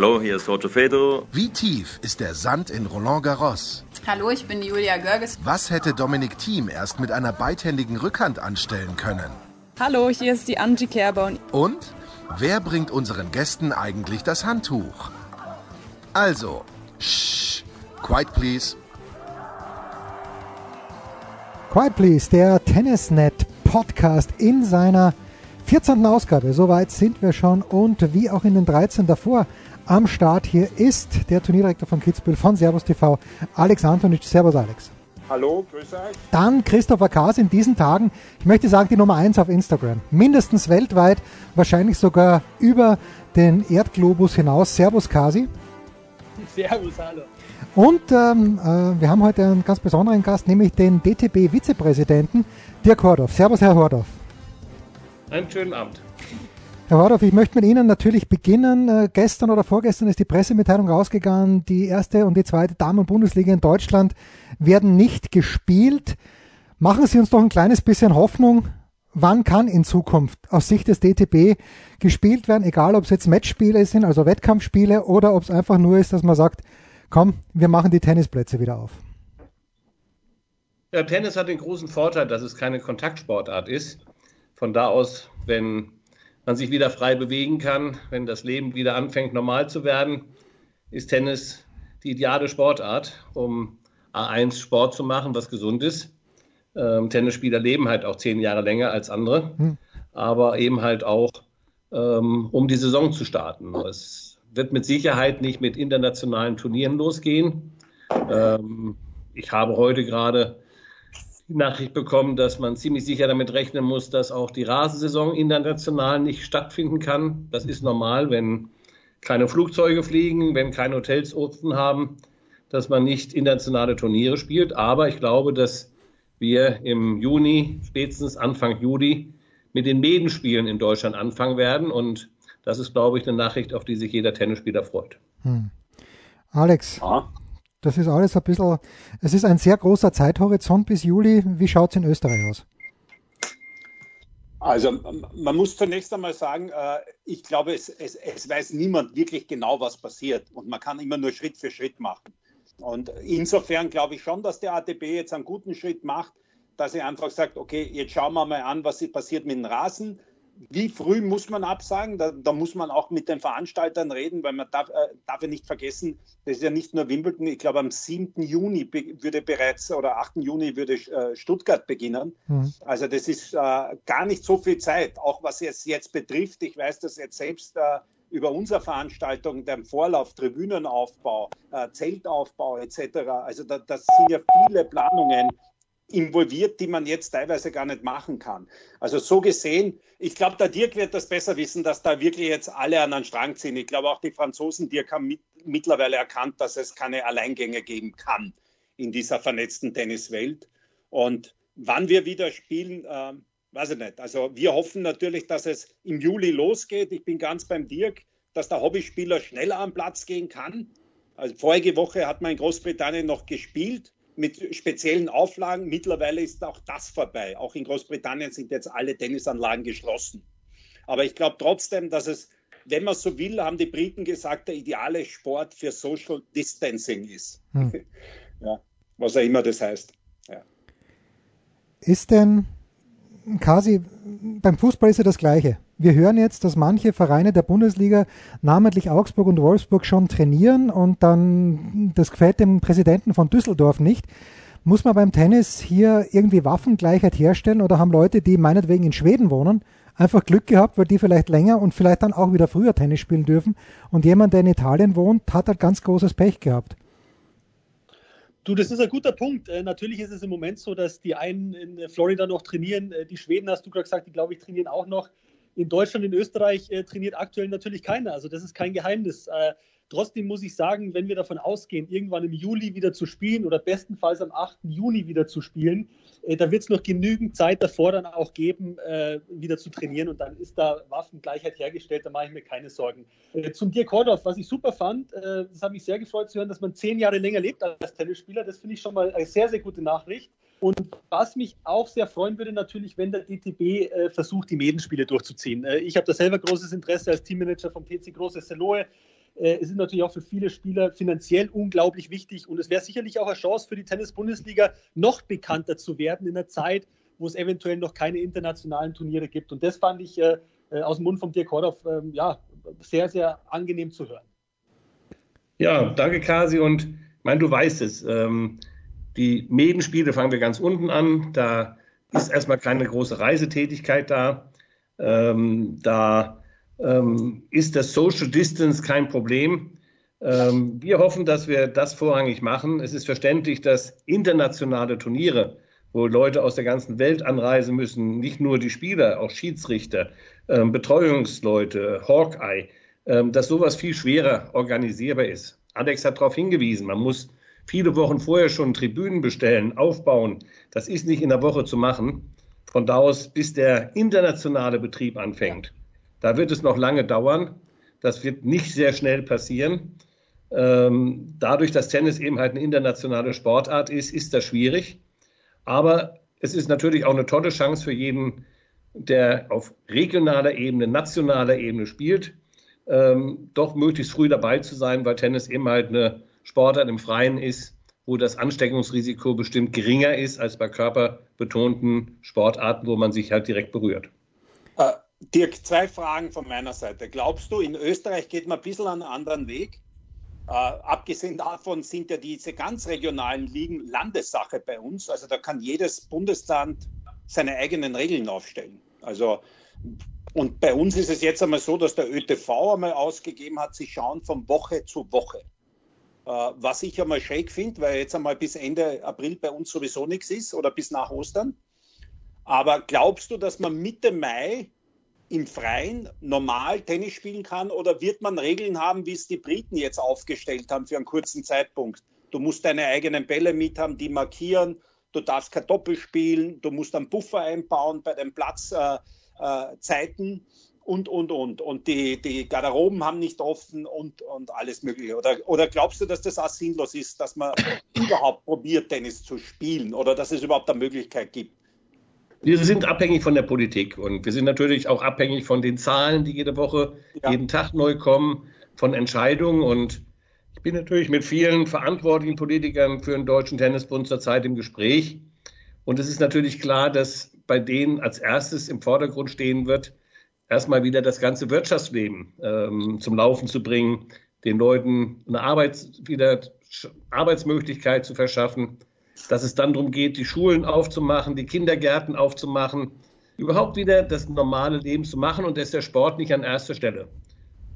Hallo, hier ist Roger Fedor. Wie tief ist der Sand in Roland Garros? Hallo, ich bin Julia Görges. Was hätte Dominik Thiem erst mit einer beidhändigen Rückhand anstellen können? Hallo, hier ist die Angie Kerber. Und wer bringt unseren Gästen eigentlich das Handtuch? Also, shh, quiet please. Quiet Please, der Tennisnet Podcast in seiner 14. Ausgabe. Soweit sind wir schon und wie auch in den 13 davor am Start hier ist der Turnierdirektor von Kitzbühel von Servus TV, Alex Antonic. Servus Alex. Hallo, grüße euch. Dann Christopher Kaas in diesen Tagen, ich möchte sagen, die Nummer 1 auf Instagram. Mindestens weltweit, wahrscheinlich sogar über den Erdglobus hinaus. Servus Kasi. Servus, hallo. Und ähm, äh, wir haben heute einen ganz besonderen Gast, nämlich den DTB-Vizepräsidenten Dirk Hordorf. Servus, Herr Hordorf. Einen schönen Abend. Herr Hordorf, ich möchte mit Ihnen natürlich beginnen. Äh, gestern oder vorgestern ist die Pressemitteilung rausgegangen, die erste und die zweite Damen-Bundesliga in Deutschland werden nicht gespielt. Machen Sie uns doch ein kleines bisschen Hoffnung. Wann kann in Zukunft aus Sicht des DTB gespielt werden, egal ob es jetzt Matchspiele sind, also Wettkampfspiele, oder ob es einfach nur ist, dass man sagt, komm, wir machen die Tennisplätze wieder auf. Ja, Tennis hat den großen Vorteil, dass es keine Kontaktsportart ist. Von da aus, wenn man sich wieder frei bewegen kann, wenn das Leben wieder anfängt normal zu werden, ist Tennis die ideale Sportart, um A1 Sport zu machen, was gesund ist. Ähm, Tennisspieler leben halt auch zehn Jahre länger als andere, hm. aber eben halt auch, ähm, um die Saison zu starten. Es wird mit Sicherheit nicht mit internationalen Turnieren losgehen. Ähm, ich habe heute gerade Nachricht bekommen, dass man ziemlich sicher damit rechnen muss, dass auch die Rasensaison international nicht stattfinden kann. Das ist normal, wenn keine Flugzeuge fliegen, wenn keine Hotels offen haben, dass man nicht internationale Turniere spielt. Aber ich glaube, dass wir im Juni, spätestens Anfang Juli, mit den Medenspielen in Deutschland anfangen werden. Und das ist, glaube ich, eine Nachricht, auf die sich jeder Tennisspieler freut. Hm. Alex, ja. Das ist alles ein bisschen, es ist ein sehr großer Zeithorizont bis Juli. Wie schaut es in Österreich aus? Also man muss zunächst einmal sagen, äh, ich glaube, es, es, es, weiß niemand wirklich genau, was passiert. Und man kann immer nur Schritt für Schritt machen. Und insofern glaube ich schon, dass der ATB jetzt einen guten Schritt macht, dass er einfach sagt, okay, jetzt schauen wir mal an, was passiert mit dem Rasen wie früh muss man absagen? Da, da, muss man auch mit den Veranstaltern reden, weil man darf, äh, darf ja nicht vergessen, das ist ja nicht nur Wimbledon, ich glaube am 7. Juni würde bereits oder 8. Juni würde äh, Stuttgart beginnen. Mhm. Also das ist äh, gar nicht so viel Zeit, auch was es jetzt betrifft. Ich weiß das jetzt selbst äh, über unsere Veranstaltung, den Vorlauf, Tribünenaufbau, äh, Zeltaufbau etc. Also da, das sind ja viele Planungen, involviert, die man jetzt teilweise gar nicht machen kann. Also so gesehen, ich glaube, der Dirk wird das besser wissen, dass da wirklich jetzt alle an einen Strang ziehen. Ich glaube auch die Franzosen, Dirk haben mit, mittlerweile erkannt, dass es keine Alleingänge geben kann in dieser vernetzten Tenniswelt. Und wann wir wieder spielen, äh, weiß ich nicht. Also wir hoffen natürlich, dass es im Juli losgeht. Ich bin ganz beim Dirk, dass der Hobbyspieler schneller am Platz gehen kann. Also vorige Woche hat man in Großbritannien noch gespielt mit speziellen Auflagen. Mittlerweile ist auch das vorbei. Auch in Großbritannien sind jetzt alle Tennisanlagen geschlossen. Aber ich glaube trotzdem, dass es, wenn man so will, haben die Briten gesagt, der ideale Sport für Social Distancing ist. Hm. Ja, was auch immer das heißt. Ja. Ist denn, Kasi, beim Fußball ist ja das Gleiche. Wir hören jetzt, dass manche Vereine der Bundesliga, namentlich Augsburg und Wolfsburg, schon trainieren und dann, das gefällt dem Präsidenten von Düsseldorf nicht. Muss man beim Tennis hier irgendwie Waffengleichheit herstellen oder haben Leute, die meinetwegen in Schweden wohnen, einfach Glück gehabt, weil die vielleicht länger und vielleicht dann auch wieder früher Tennis spielen dürfen und jemand, der in Italien wohnt, hat halt ganz großes Pech gehabt? Du, das ist ein guter Punkt. Äh, natürlich ist es im Moment so, dass die einen in Florida noch trainieren. Äh, die Schweden, hast du gerade gesagt, die glaube ich trainieren auch noch in Deutschland, in Österreich äh, trainiert aktuell natürlich keiner. Also das ist kein Geheimnis. Äh, Trotzdem muss ich sagen, wenn wir davon ausgehen, irgendwann im Juli wieder zu spielen oder bestenfalls am 8. Juni wieder zu spielen, äh, da wird es noch genügend Zeit davor dann auch geben, äh, wieder zu trainieren und dann ist da Waffengleichheit hergestellt, da mache ich mir keine Sorgen. Äh, zum Dirk Hordorf, was ich super fand, äh, das hat mich sehr gefreut zu hören, dass man zehn Jahre länger lebt als Tennisspieler, das finde ich schon mal eine sehr, sehr gute Nachricht. Und was mich auch sehr freuen würde, natürlich, wenn der DTB äh, versucht, die Medenspiele durchzuziehen. Äh, ich habe da selber großes Interesse als Teammanager vom TC Große Seloe. Äh, es ist natürlich auch für viele Spieler finanziell unglaublich wichtig und es wäre sicherlich auch eine Chance für die Tennis-Bundesliga, noch bekannter zu werden in einer Zeit, wo es eventuell noch keine internationalen Turniere gibt. Und das fand ich äh, äh aus dem Mund von Dirk Hordoff ähm, ja, sehr, sehr angenehm zu hören. Ja, danke Kasi und ich meine, du weißt es. Ähm, die Medenspiele fangen wir ganz unten an. Da ist erstmal keine große Reisetätigkeit da. Ähm, da ähm, ist das Social Distance kein Problem. Ähm, wir hoffen, dass wir das vorrangig machen. Es ist verständlich, dass internationale Turniere, wo Leute aus der ganzen Welt anreisen müssen, nicht nur die Spieler, auch Schiedsrichter, ähm, Betreuungsleute, Hawkeye, ähm, dass sowas viel schwerer organisierbar ist. Alex hat darauf hingewiesen, man muss viele Wochen vorher schon Tribünen bestellen, aufbauen. Das ist nicht in der Woche zu machen. Von da aus, bis der internationale Betrieb anfängt. Da wird es noch lange dauern. Das wird nicht sehr schnell passieren. Ähm, dadurch, dass Tennis eben halt eine internationale Sportart ist, ist das schwierig. Aber es ist natürlich auch eine tolle Chance für jeden, der auf regionaler Ebene, nationaler Ebene spielt, ähm, doch möglichst früh dabei zu sein, weil Tennis eben halt eine Sportart im Freien ist, wo das Ansteckungsrisiko bestimmt geringer ist als bei körperbetonten Sportarten, wo man sich halt direkt berührt. Äh, Dirk, zwei Fragen von meiner Seite. Glaubst du, in Österreich geht man ein bisschen einen anderen Weg? Äh, abgesehen davon sind ja diese ganz regionalen Ligen Landessache bei uns. Also da kann jedes Bundesland seine eigenen Regeln aufstellen. Also und bei uns ist es jetzt einmal so, dass der ÖTV einmal ausgegeben hat, sie schauen von Woche zu Woche. Äh, was ich einmal schräg finde, weil jetzt einmal bis Ende April bei uns sowieso nichts ist oder bis nach Ostern. Aber glaubst du, dass man Mitte Mai im Freien normal Tennis spielen kann oder wird man Regeln haben, wie es die Briten jetzt aufgestellt haben für einen kurzen Zeitpunkt? Du musst deine eigenen Bälle mit haben, die markieren, du darfst kein Doppel spielen, du musst einen Buffer einbauen bei den Platzzeiten. Äh, äh, und, und, und. Und die, die Garderoben haben nicht offen und, und alles Mögliche. Oder, oder glaubst du, dass das auch sinnlos ist, dass man überhaupt probiert, Tennis zu spielen oder dass es überhaupt eine Möglichkeit gibt? Wir sind abhängig von der Politik und wir sind natürlich auch abhängig von den Zahlen, die jede Woche, ja. jeden Tag neu kommen, von Entscheidungen. Und ich bin natürlich mit vielen verantwortlichen Politikern für den Deutschen Tennisbund zurzeit im Gespräch. Und es ist natürlich klar, dass bei denen als erstes im Vordergrund stehen wird, erstmal wieder das ganze Wirtschaftsleben ähm, zum Laufen zu bringen, den Leuten eine Arbeit, wieder Arbeitsmöglichkeit zu verschaffen, dass es dann darum geht, die Schulen aufzumachen, die Kindergärten aufzumachen, überhaupt wieder das normale Leben zu machen und da ist der Sport nicht an erster Stelle.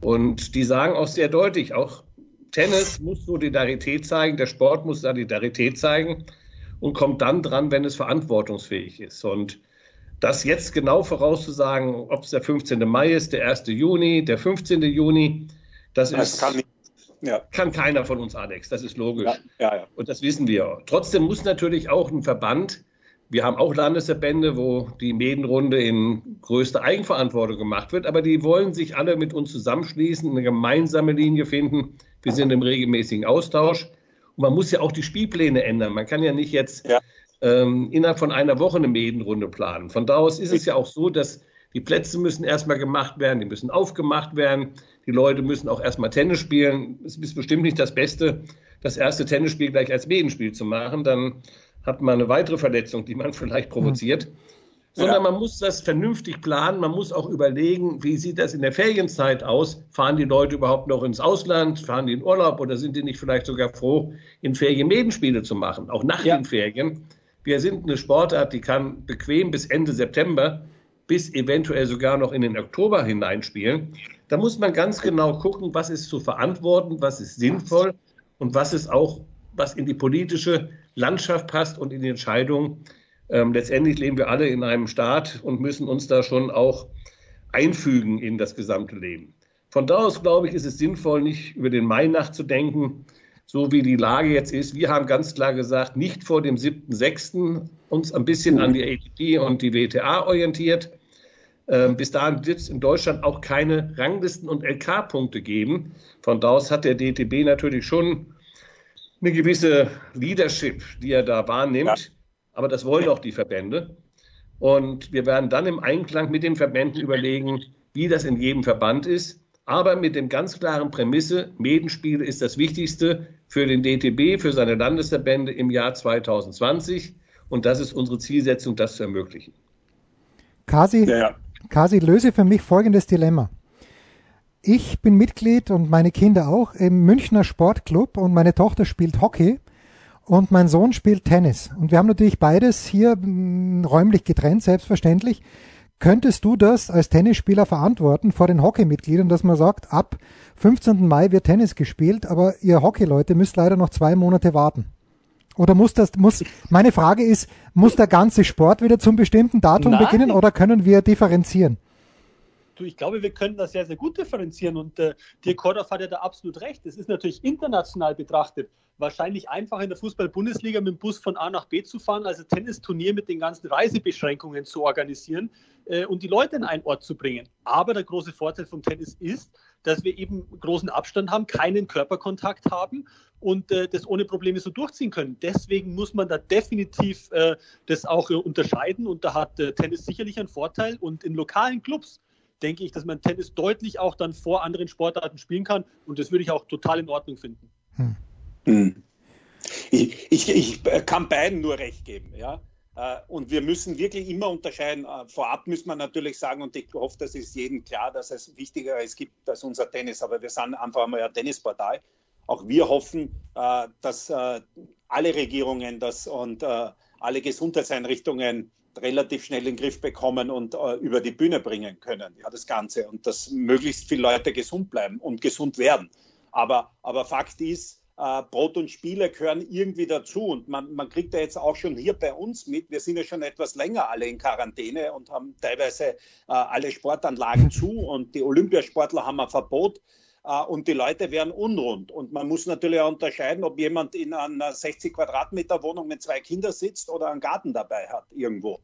Und die sagen auch sehr deutlich, auch Tennis muss Solidarität zeigen, der Sport muss Solidarität zeigen und kommt dann dran, wenn es verantwortungsfähig ist. Und das jetzt genau vorauszusagen, ob es der 15. Mai ist, der 1. Juni, der 15. Juni, das, das ist, kann, ja. kann, keiner von uns, Alex. Das ist logisch. Ja, ja, Und das wissen wir. Trotzdem muss natürlich auch ein Verband, wir haben auch Landesverbände, wo die Medenrunde in größter Eigenverantwortung gemacht wird, aber die wollen sich alle mit uns zusammenschließen, eine gemeinsame Linie finden. Wir sind im regelmäßigen Austausch. Und man muss ja auch die Spielpläne ändern. Man kann ja nicht jetzt ähm, innerhalb von einer Woche eine Medenrunde planen. Von da aus ist es ja auch so, dass die Plätze müssen erstmal gemacht werden, die müssen aufgemacht werden, die Leute müssen auch erstmal Tennis spielen. Es ist bestimmt nicht das Beste, das erste Tennisspiel gleich als Medenspiel zu machen. Dann hat man eine weitere Verletzung, die man vielleicht provoziert. Mhm. Sondern ja. man muss das vernünftig planen. Man muss auch überlegen, wie sieht das in der Ferienzeit aus? Fahren die Leute überhaupt noch ins Ausland? Fahren die in Urlaub oder sind die nicht vielleicht sogar froh, in Ferien Medenspiele zu machen? Auch nach ja. den Ferien wir sind eine Sportart, die kann bequem bis Ende September, bis eventuell sogar noch in den Oktober hineinspielen. Da muss man ganz genau gucken, was ist zu verantworten, was ist sinnvoll und was ist auch, was in die politische Landschaft passt und in die Entscheidungen. Ähm, letztendlich leben wir alle in einem Staat und müssen uns da schon auch einfügen in das gesamte Leben. Von da aus, glaube ich, ist es sinnvoll, nicht über den Mai nachzudenken, so wie die Lage jetzt ist. Wir haben ganz klar gesagt, nicht vor dem 7.6. uns ein bisschen an die ATP und die WTA orientiert. Ähm, bis dahin wird es in Deutschland auch keine Ranglisten und LK-Punkte geben. Von da aus hat der DTB natürlich schon eine gewisse Leadership, die er da wahrnimmt. Ja. Aber das wollen auch die Verbände. Und wir werden dann im Einklang mit den Verbänden überlegen, wie das in jedem Verband ist. Aber mit dem ganz klaren Prämisse, Medenspiele ist das Wichtigste für den DTB, für seine Landesverbände im Jahr 2020. Und das ist unsere Zielsetzung, das zu ermöglichen. Kasi, ja. Kasi löse für mich folgendes Dilemma. Ich bin Mitglied und meine Kinder auch im Münchner Sportclub und meine Tochter spielt Hockey und mein Sohn spielt Tennis. Und wir haben natürlich beides hier mm, räumlich getrennt, selbstverständlich. Könntest du das als Tennisspieler verantworten vor den Hockeymitgliedern, dass man sagt, ab 15. Mai wird Tennis gespielt, aber ihr Hockeyleute müsst leider noch zwei Monate warten? Oder muss das, muss, meine Frage ist, muss der ganze Sport wieder zum bestimmten Datum Nein. beginnen oder können wir differenzieren? Du, ich glaube, wir können das sehr, sehr gut differenzieren und äh, Dirk Kordoff hat ja da absolut recht. Es ist natürlich international betrachtet wahrscheinlich einfacher in der Fußball-Bundesliga mit dem Bus von A nach B zu fahren, als ein Tennisturnier mit den ganzen Reisebeschränkungen zu organisieren äh, und die Leute in einen Ort zu bringen. Aber der große Vorteil vom Tennis ist, dass wir eben großen Abstand haben, keinen Körperkontakt haben und äh, das ohne Probleme so durchziehen können. Deswegen muss man da definitiv äh, das auch äh, unterscheiden und da hat äh, Tennis sicherlich einen Vorteil und in lokalen Clubs denke ich, dass man Tennis deutlich auch dann vor anderen Sportarten spielen kann. Und das würde ich auch total in Ordnung finden. Hm. Hm. Ich, ich, ich, kann beiden nur recht geben. Ja? Äh, und wir müssen wirklich immer unterscheiden. Äh, vorab müssen wir natürlich sagen, und ich hoffe, das ist jedem klar, dass es wichtiger ist gibt als unser Tennis. Aber wir sind einfach mal eine Tennispartei. Auch wir hoffen, äh, dass alle Regierungen das und alle Gesundheitseinrichtungen relativ schnell in den Griff bekommen und äh, über die Bühne bringen können, ja, das Ganze. Und dass möglichst viele Leute gesund bleiben und gesund werden. Aber, aber Fakt ist, äh, Brot und Spiele gehören irgendwie dazu. Und man, man kriegt ja jetzt auch schon hier bei uns mit, wir sind ja schon etwas länger alle in Quarantäne und haben teilweise äh, alle Sportanlagen zu und die Olympiasportler haben ein Verbot. Äh, und die Leute werden unrund. Und man muss natürlich auch unterscheiden, ob jemand in einer 60 Quadratmeter Wohnung mit zwei Kindern sitzt oder einen Garten dabei hat irgendwo.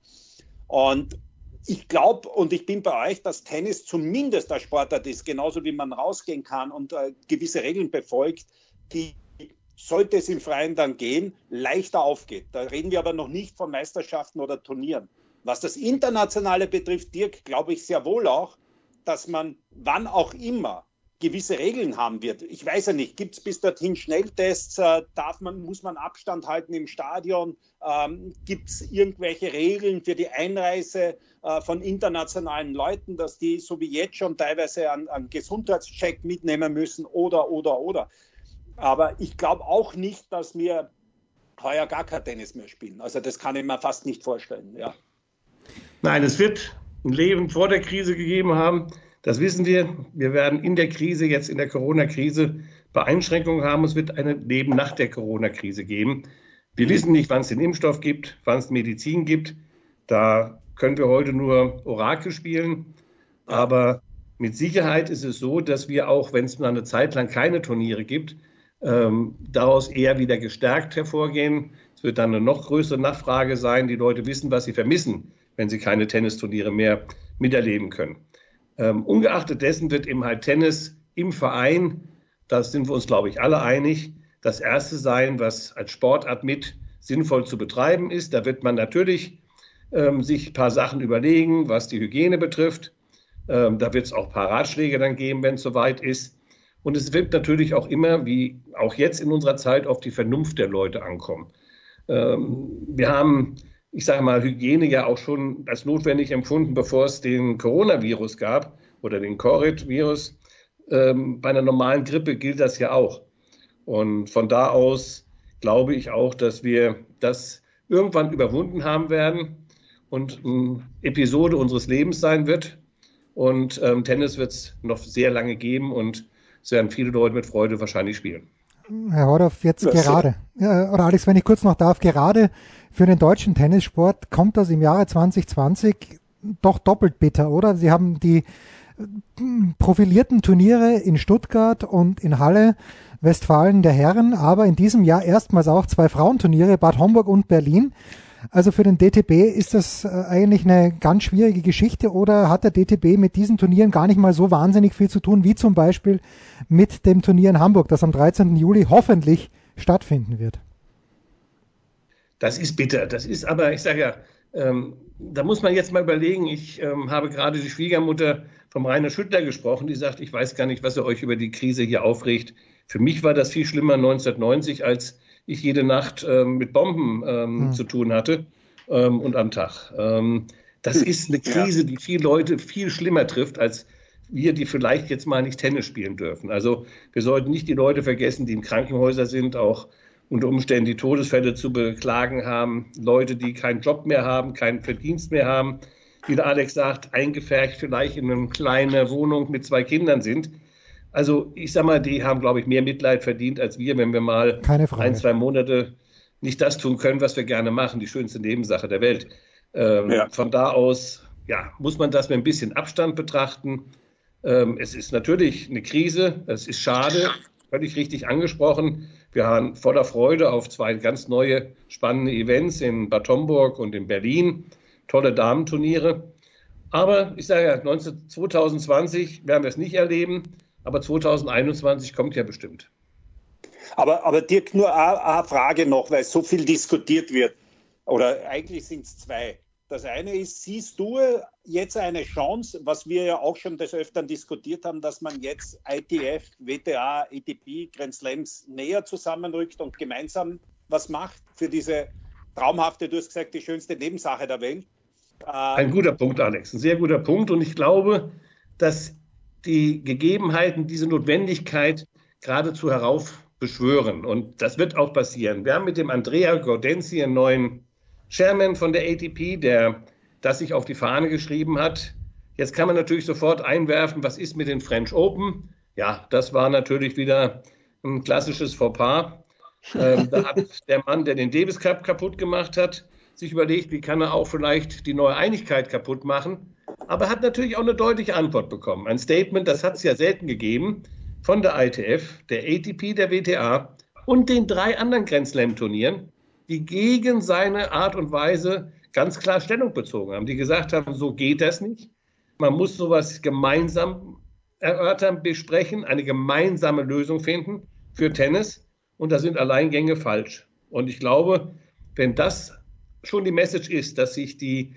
Und ich glaube und ich bin bei euch, dass Tennis zumindest der Sportart ist, genauso wie man rausgehen kann und äh, gewisse Regeln befolgt, die sollte es im Freien dann gehen, leichter aufgeht. Da reden wir aber noch nicht von Meisterschaften oder Turnieren. Was das Internationale betrifft, Dirk, glaube ich sehr wohl auch, dass man wann auch immer gewisse Regeln haben wird. Ich weiß ja nicht, gibt es bis dorthin Schnelltests? Äh, darf man, muss man Abstand halten im Stadion? Ähm, gibt es irgendwelche Regeln für die Einreise äh, von internationalen Leuten, dass die so wie jetzt schon teilweise einen, Gesundheitscheck mitnehmen müssen oder, oder, oder? Aber ich glaube auch nicht, dass wir heuer gar kein Tennis mehr spielen. Also das kann ich mir fast nicht vorstellen. Ja. Nein, es wird ein Leben vor der Krise gegeben haben das wissen wir. Wir werden in der Krise, jetzt in der Corona-Krise, Beeinschränkungen haben. Es wird ein Leben nach der Corona-Krise geben. Wir wissen nicht, wann es den Impfstoff gibt, wann es Medizin gibt. Da können wir heute nur Orakel spielen. Aber mit Sicherheit ist es so, dass wir auch, wenn es eine Zeit lang keine Turniere gibt, ähm, daraus eher wieder gestärkt hervorgehen. Es wird dann eine noch größere Nachfrage sein. Die Leute wissen, was sie vermissen, wenn sie keine Tennisturniere mehr miterleben können. Ähm, ungeachtet dessen wird eben halt Tennis im Verein, da sind wir uns, glaube ich, alle einig, das erste sein, was als Sportart mit sinnvoll zu betreiben ist. Da wird man natürlich ähm, sich ein paar Sachen überlegen, was die Hygiene betrifft. Ähm, da wird es auch ein paar Ratschläge dann geben, wenn es soweit ist. Und es wird natürlich auch immer, wie auch jetzt in unserer Zeit, auf die Vernunft der Leute ankommen. Ähm, wir haben ich sage mal, Hygiene ja auch schon als notwendig empfunden, bevor es den Coronavirus gab oder den Covid-Virus. Ähm, bei einer normalen Grippe gilt das ja auch. Und von da aus glaube ich auch, dass wir das irgendwann überwunden haben werden und eine Episode unseres Lebens sein wird. Und ähm, Tennis wird es noch sehr lange geben und es werden viele Leute mit Freude wahrscheinlich spielen. Herr Hordoff, jetzt das gerade, ja, oder Alex, wenn ich kurz noch darf, gerade für den deutschen Tennissport kommt das im Jahre 2020 doch doppelt bitter, oder? Sie haben die profilierten Turniere in Stuttgart und in Halle, Westfalen der Herren, aber in diesem Jahr erstmals auch zwei Frauenturniere, Bad Homburg und Berlin. Also für den DTB ist das äh, eigentlich eine ganz schwierige Geschichte oder hat der DTB mit diesen Turnieren gar nicht mal so wahnsinnig viel zu tun, wie zum Beispiel mit dem Turnier in Hamburg, das am 13. Juli hoffentlich stattfinden wird? Das ist bitter. Das ist aber, ich sage ja, ähm, da muss man jetzt mal überlegen. Ich ähm, habe gerade die Schwiegermutter vom Rainer Schüttler gesprochen, die sagt, ich weiß gar nicht, was er euch über die Krise hier aufregt. Für mich war das viel schlimmer 1990, als ich jede Nacht ähm, mit Bomben ähm, hm. zu tun hatte ähm, und am Tag. Ähm, das ist eine Krise, die viele Leute viel schlimmer trifft, als wir, die vielleicht jetzt mal nicht Tennis spielen dürfen. Also wir sollten nicht die Leute vergessen, die in Krankenhäusern sind, auch unter Umständen die Todesfälle zu beklagen haben, Leute, die keinen Job mehr haben, keinen Verdienst mehr haben, wie der Alex sagt, eingefärbt vielleicht in eine kleine Wohnung mit zwei Kindern sind. Also ich sag mal, die haben, glaube ich, mehr Mitleid verdient als wir, wenn wir mal ein, zwei Monate nicht das tun können, was wir gerne machen, die schönste Nebensache der Welt. Ähm, ja. Von da aus ja, muss man das mit ein bisschen Abstand betrachten. Ähm, es ist natürlich eine Krise, es ist schade, völlig richtig angesprochen. Wir haben voller Freude auf zwei ganz neue spannende Events in Bad Homburg und in Berlin. Tolle Damenturniere. Aber ich sage ja, 2020 werden wir es nicht erleben, aber 2021 kommt ja bestimmt. Aber, aber Dirk, nur eine Frage noch, weil so viel diskutiert wird. Oder eigentlich sind es zwei. Das eine ist, siehst du jetzt eine Chance, was wir ja auch schon des Öfteren diskutiert haben, dass man jetzt ITF, WTA, ATP, Grand Slams näher zusammenrückt und gemeinsam was macht für diese traumhafte, du hast gesagt, die schönste Nebensache der Welt? Ein guter Punkt, Alex, ein sehr guter Punkt. Und ich glaube, dass die Gegebenheiten diese Notwendigkeit geradezu heraufbeschwören. Und das wird auch passieren. Wir haben mit dem Andrea Gaudenzi einen neuen Chairman von der ATP, der das sich auf die Fahne geschrieben hat. Jetzt kann man natürlich sofort einwerfen, was ist mit den French Open? Ja, das war natürlich wieder ein klassisches Fauxpas. Ähm, da hat der Mann, der den Davis Cup kaputt gemacht hat, sich überlegt, wie kann er auch vielleicht die neue Einigkeit kaputt machen. Aber hat natürlich auch eine deutliche Antwort bekommen. Ein Statement, das hat es ja selten gegeben, von der ITF, der ATP, der WTA und den drei anderen Grand Slam-Turnieren die gegen seine Art und Weise ganz klar Stellung bezogen haben, die gesagt haben, so geht das nicht. Man muss sowas gemeinsam erörtern, besprechen, eine gemeinsame Lösung finden für Tennis. Und da sind Alleingänge falsch. Und ich glaube, wenn das schon die Message ist, dass sich die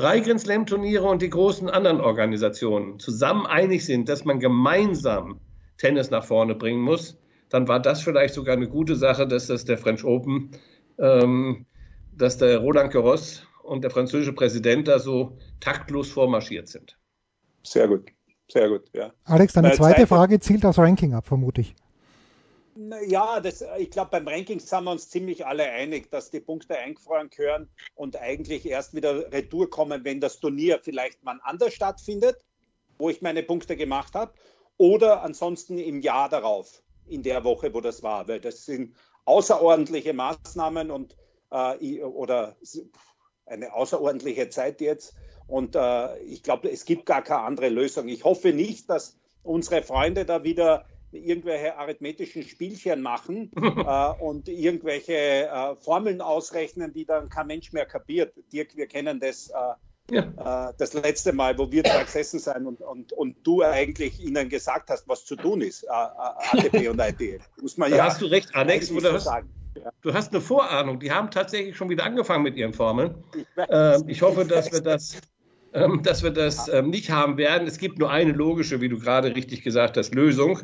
drei Grand Slam Turniere und die großen anderen Organisationen zusammen einig sind, dass man gemeinsam Tennis nach vorne bringen muss, dann war das vielleicht sogar eine gute Sache, dass das der French Open ähm, dass der Roland Garros und der französische Präsident da so taktlos vormarschiert sind. Sehr gut, sehr gut, ja. Alex, deine äh, zweite Frage zielt aufs Ranking ab, vermute ich. Ja, das, ich glaube, beim Ranking sind wir uns ziemlich alle einig, dass die Punkte eingefroren gehören und eigentlich erst wieder retour kommen, wenn das Turnier vielleicht mal anders stattfindet, wo ich meine Punkte gemacht habe, oder ansonsten im Jahr darauf, in der Woche, wo das war, weil das sind außerordentliche Maßnahmen und äh, oder eine außerordentliche Zeit jetzt. Und äh, ich glaube, es gibt gar keine andere Lösung. Ich hoffe nicht, dass unsere Freunde da wieder irgendwelche arithmetischen Spielchen machen äh, und irgendwelche äh, Formeln ausrechnen, die dann kein Mensch mehr kapiert. Dirk, wir kennen das äh, ja. Äh, das letzte Mal, wo wir da gesessen sind und, und, und du eigentlich ihnen gesagt hast, was zu tun ist, äh, ATP und IT. Muss man da ja hast du recht, Alex. Oder sagen. Ja. Du hast eine Vorahnung. Die haben tatsächlich schon wieder angefangen mit ihren Formeln. Ich, ähm, ich hoffe, dass wir das, ähm, dass wir das ähm, nicht haben werden. Es gibt nur eine logische, wie du gerade richtig gesagt hast, Lösung.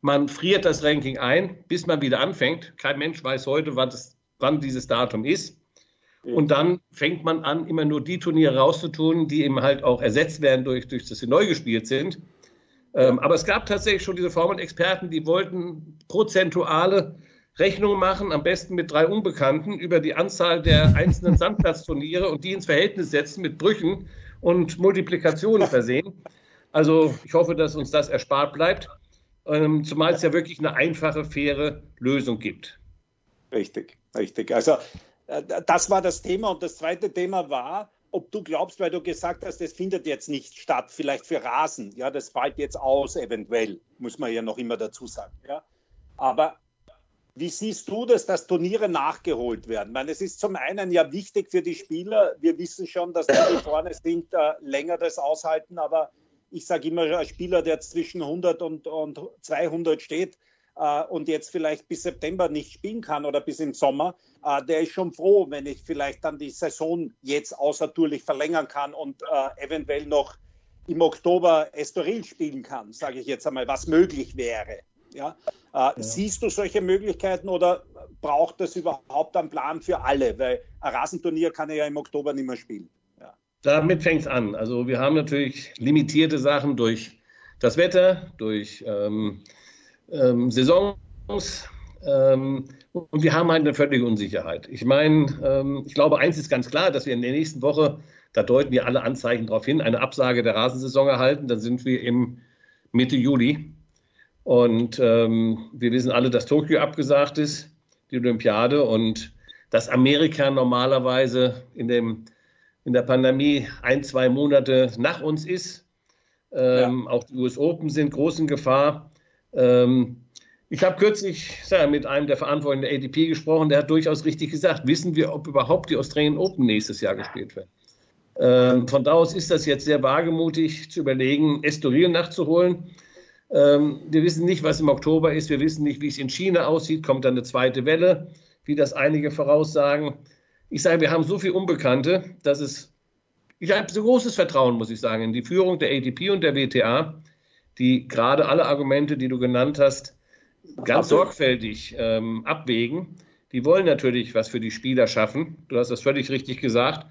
Man friert das Ranking ein, bis man wieder anfängt. Kein Mensch weiß heute, wann, das, wann dieses Datum ist. Und dann fängt man an, immer nur die Turniere rauszutun, die eben halt auch ersetzt werden durch, durch dass sie neu gespielt sind. Ähm, aber es gab tatsächlich schon diese Formelexperten, die wollten prozentuale Rechnungen machen, am besten mit drei Unbekannten, über die Anzahl der einzelnen Sandplatzturniere und die ins Verhältnis setzen mit Brüchen und Multiplikationen versehen. Also ich hoffe, dass uns das erspart bleibt, ähm, zumal es ja wirklich eine einfache, faire Lösung gibt. Richtig, richtig. Also äh, das war das Thema. Und das zweite Thema war, ob du glaubst, weil du gesagt hast, das findet jetzt nicht statt, vielleicht für Rasen. Ja, das fällt jetzt aus, eventuell, muss man ja noch immer dazu sagen. Ja. Aber wie siehst du das, dass Turniere nachgeholt werden? Ich meine, es ist zum einen ja wichtig für die Spieler. Wir wissen schon, dass die, die vorne sind, äh, länger das aushalten. Aber ich sage immer, ein Spieler, der zwischen 100 und, und 200 steht, äh, und jetzt vielleicht bis September nicht spielen kann oder bis im Sommer, äh, der ist schon froh, wenn ich vielleicht dann die Saison jetzt außertourlich verlängern kann und äh, eventuell noch im Oktober Estoril spielen kann, sage ich jetzt einmal, was möglich wäre. Ja? Äh, ja? Siehst du solche Möglichkeiten oder braucht das überhaupt einen Plan für alle? Weil ein Rasenturnier kann er ja im Oktober nicht mehr spielen. Damit fängt es an. Also wir haben natürlich limitierte Sachen durch das Wetter, durch ähm, ähm, Saisons. Ähm, und wir haben halt eine völlige Unsicherheit. Ich meine, ähm, ich glaube, eins ist ganz klar, dass wir in der nächsten Woche, da deuten wir alle Anzeichen darauf hin, eine Absage der Rasensaison erhalten. Dann sind wir im Mitte Juli. Und ähm, wir wissen alle, dass Tokio abgesagt ist, die Olympiade, und dass Amerika normalerweise in, dem, in der Pandemie ein, zwei Monate nach uns ist. Ähm, ja. Auch die US Open sind groß in Gefahr. Ähm, ich habe kürzlich ja, mit einem der Verantwortlichen der ADP gesprochen, der hat durchaus richtig gesagt, wissen wir, ob überhaupt die Australian Open nächstes Jahr gespielt werden. Ähm, von da aus ist das jetzt sehr wagemutig zu überlegen, Estoril nachzuholen. Ähm, wir wissen nicht, was im Oktober ist. Wir wissen nicht, wie es in China aussieht. Kommt dann eine zweite Welle, wie das einige voraussagen. Ich sage, wir haben so viel Unbekannte, dass es, ich habe so großes Vertrauen, muss ich sagen, in die Führung der ATP und der WTA, die gerade alle Argumente, die du genannt hast, ganz sorgfältig ähm, abwägen. Die wollen natürlich was für die Spieler schaffen. Du hast das völlig richtig gesagt.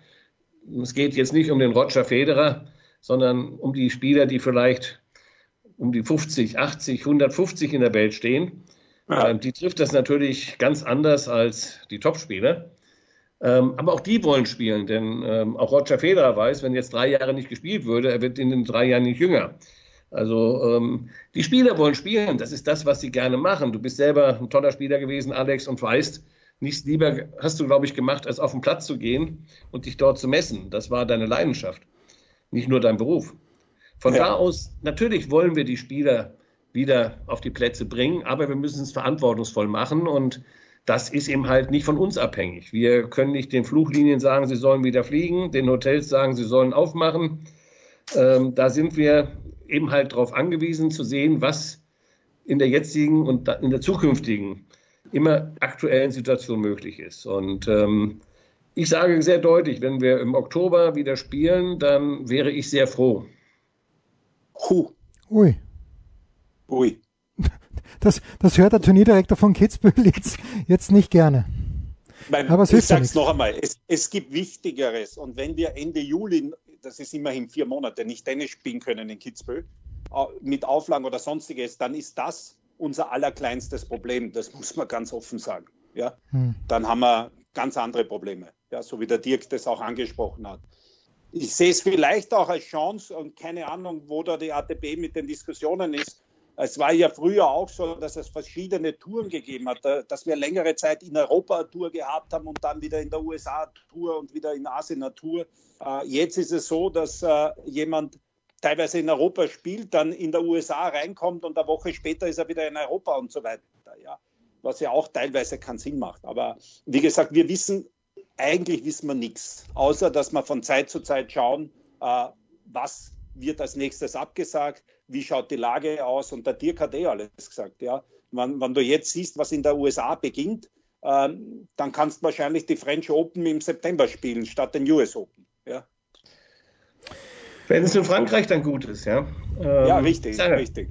Es geht jetzt nicht um den Roger Federer, sondern um die Spieler, die vielleicht um die 50, 80, 150 in der Welt stehen. Ja. Ähm, die trifft das natürlich ganz anders als die Topspieler. Ähm, aber auch die wollen spielen, denn ähm, auch Roger Federer weiß, wenn jetzt drei Jahre nicht gespielt würde, er wird in den drei Jahren nicht jünger. Also ähm, die Spieler wollen spielen, das ist das, was sie gerne machen. Du bist selber ein toller Spieler gewesen, Alex, und weißt, nichts lieber hast du, glaube ich, gemacht, als auf den Platz zu gehen und dich dort zu messen. Das war deine Leidenschaft, nicht nur dein Beruf. Von ja. da aus, natürlich wollen wir die Spieler wieder auf die Plätze bringen, aber wir müssen es verantwortungsvoll machen und das ist eben halt nicht von uns abhängig. Wir können nicht den Fluglinien sagen, sie sollen wieder fliegen, den Hotels sagen, sie sollen aufmachen. Ähm, da sind wir eben halt darauf angewiesen zu sehen, was in der jetzigen und in der zukünftigen immer aktuellen Situation möglich ist. Und ähm, ich sage sehr deutlich, wenn wir im Oktober wieder spielen, dann wäre ich sehr froh. Huh. Ui. Ui. Das, das hört der Turnierdirektor von Kitzbühel jetzt, jetzt nicht gerne. Mein, Aber es ich sage es noch einmal, es, es gibt Wichtigeres. Und wenn wir Ende Juli das ist immerhin vier Monate, nicht Tennis spielen können in Kitzbühel, mit Auflagen oder sonstiges, dann ist das unser allerkleinstes Problem. Das muss man ganz offen sagen. Ja? Hm. Dann haben wir ganz andere Probleme, ja? so wie der Dirk das auch angesprochen hat. Ich sehe es vielleicht auch als Chance und keine Ahnung, wo da die ATP mit den Diskussionen ist. Es war ja früher auch so, dass es verschiedene Touren gegeben hat, dass wir längere Zeit in Europa eine Tour gehabt haben und dann wieder in der USA eine Tour und wieder in Asien eine Tour. Äh, jetzt ist es so, dass äh, jemand teilweise in Europa spielt, dann in der USA reinkommt und eine Woche später ist er wieder in Europa und so weiter. Ja. Was ja auch teilweise keinen Sinn macht. Aber wie gesagt, wir wissen, eigentlich wissen wir nichts, außer dass wir von Zeit zu Zeit schauen, äh, was wird als nächstes abgesagt, wie schaut die Lage aus und der Dirk hat eh alles gesagt. Ja. Wenn, wenn du jetzt siehst, was in der USA beginnt, ähm, dann kannst du wahrscheinlich die French Open im September spielen statt den US Open. Ja. Wenn es in Frankreich dann gut ist, ja. Ähm, ja, richtig, sage, richtig.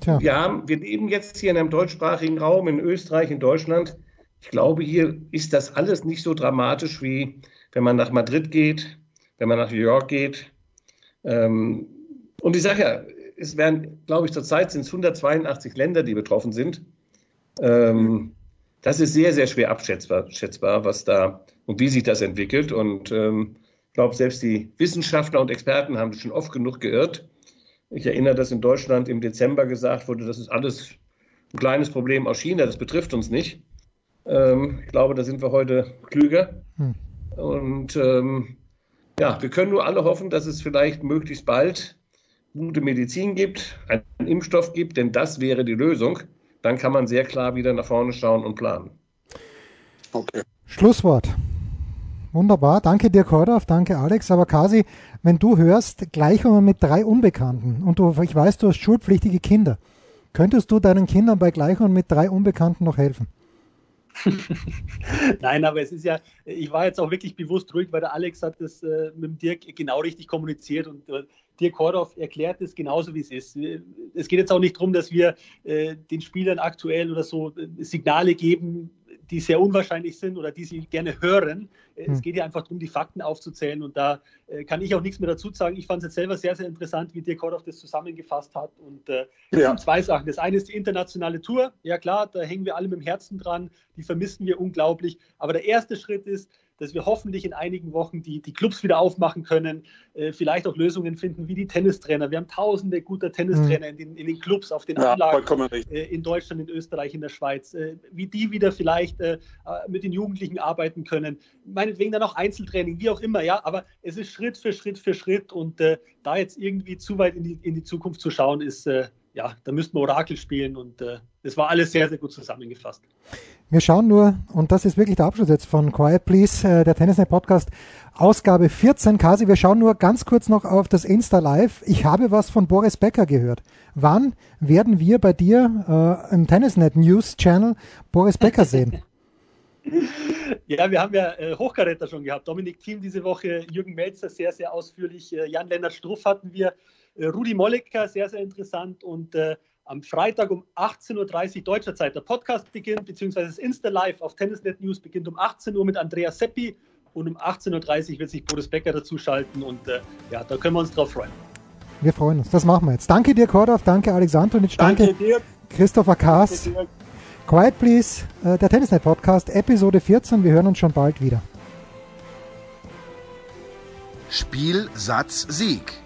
Tja. Wir, haben, wir leben jetzt hier in einem deutschsprachigen Raum, in Österreich, in Deutschland. Ich glaube, hier ist das alles nicht so dramatisch, wie wenn man nach Madrid geht, wenn man nach New York geht. Ähm, und ich sage ja, es werden, glaube ich, zurzeit sind es 182 Länder, die betroffen sind. Ähm, das ist sehr, sehr schwer abschätzbar, was da und wie sich das entwickelt. Und ähm, glaube, selbst die Wissenschaftler und Experten haben sich schon oft genug geirrt. Ich erinnere, dass in Deutschland im Dezember gesagt wurde, das ist alles ein kleines Problem aus China, das betrifft uns nicht. Ähm, ich glaube, da sind wir heute klüger. Hm. Und ähm, ja, wir können nur alle hoffen, dass es vielleicht möglichst bald gute Medizin gibt, einen Impfstoff gibt, denn das wäre die Lösung. Dann kann man sehr klar wieder nach vorne schauen und planen. Okay. Schlusswort. Wunderbar. Danke dir, Kordorf. Danke, Alex. Aber Kasi, wenn du hörst, Gleichungen mit drei Unbekannten und du, ich weiß, du hast schulpflichtige Kinder, könntest du deinen Kindern bei Gleichungen mit drei Unbekannten noch helfen? Nein, aber es ist ja, ich war jetzt auch wirklich bewusst ruhig, weil der Alex hat das äh, mit dem Dirk genau richtig kommuniziert und äh, Dirk Kordorf erklärt es genauso, wie es ist. Es geht jetzt auch nicht darum, dass wir äh, den Spielern aktuell oder so äh, Signale geben, die sehr unwahrscheinlich sind oder die sie gerne hören. Hm. Es geht ja einfach darum, die Fakten aufzuzählen und da äh, kann ich auch nichts mehr dazu sagen. Ich fand es jetzt selber sehr, sehr interessant, wie Dirk Kordoff das zusammengefasst hat. Und äh, ja. sind zwei Sachen. Das eine ist die internationale Tour. Ja klar, da hängen wir alle mit dem Herzen dran. Die vermissen wir unglaublich. Aber der erste Schritt ist, dass wir hoffentlich in einigen Wochen die, die Clubs wieder aufmachen können, äh, vielleicht auch Lösungen finden wie die Tennistrainer. Wir haben tausende guter Tennistrainer mhm. in, den, in den Clubs, auf den ja, Anlagen äh, in Deutschland, in Österreich, in der Schweiz, äh, wie die wieder vielleicht äh, mit den Jugendlichen arbeiten können. Meinetwegen dann auch Einzeltraining, wie auch immer, ja, aber es ist Schritt für Schritt für Schritt und äh, da jetzt irgendwie zu weit in die, in die Zukunft zu schauen, ist äh, ja, da müssten wir Orakel spielen und äh, das war alles sehr, sehr gut zusammengefasst. Wir schauen nur, und das ist wirklich der Abschluss jetzt von Quiet Please, äh, der Tennisnet Podcast, Ausgabe 14. Kasi, wir schauen nur ganz kurz noch auf das Insta Live. Ich habe was von Boris Becker gehört. Wann werden wir bei dir äh, im Tennisnet News Channel Boris Becker sehen? Ja, wir haben ja äh, Hochkaräter schon gehabt. Dominik Thiem diese Woche, Jürgen Melzer sehr, sehr ausführlich. Äh, Jan-Lennart Struff hatten wir. Äh, Rudi Mollecker, sehr, sehr interessant. Und äh, am Freitag um 18.30 Uhr deutscher Zeit der Podcast beginnt, beziehungsweise das Insta-Live auf Tennisnet News beginnt um 18 Uhr mit Andreas Seppi. Und um 18.30 Uhr wird sich Boris Becker dazuschalten. Und äh, ja, da können wir uns drauf freuen. Wir freuen uns. Das machen wir jetzt. Danke dir, Kordov. Danke, Alexandronic. Danke, danke dir. Christopher Kaas. Quiet Please, äh, der Tennisnet Podcast, Episode 14. Wir hören uns schon bald wieder. Spiel, Satz, Sieg.